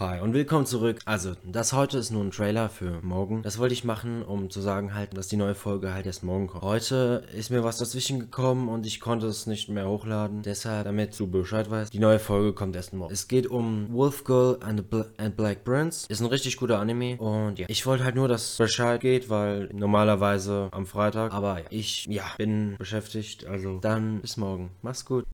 Hi und willkommen zurück. Also, das heute ist nur ein Trailer für morgen. Das wollte ich machen, um zu sagen halt, dass die neue Folge halt erst morgen kommt. Heute ist mir was dazwischen gekommen und ich konnte es nicht mehr hochladen. Deshalb, damit du Bescheid weißt, die neue Folge kommt erst morgen. Es geht um Wolf Girl and, Bla and Black Prince. Ist ein richtig guter Anime und ja, ich wollte halt nur, dass Bescheid geht, weil normalerweise am Freitag, aber ja, ich, ja, bin beschäftigt. Also, dann bis morgen. Mach's gut.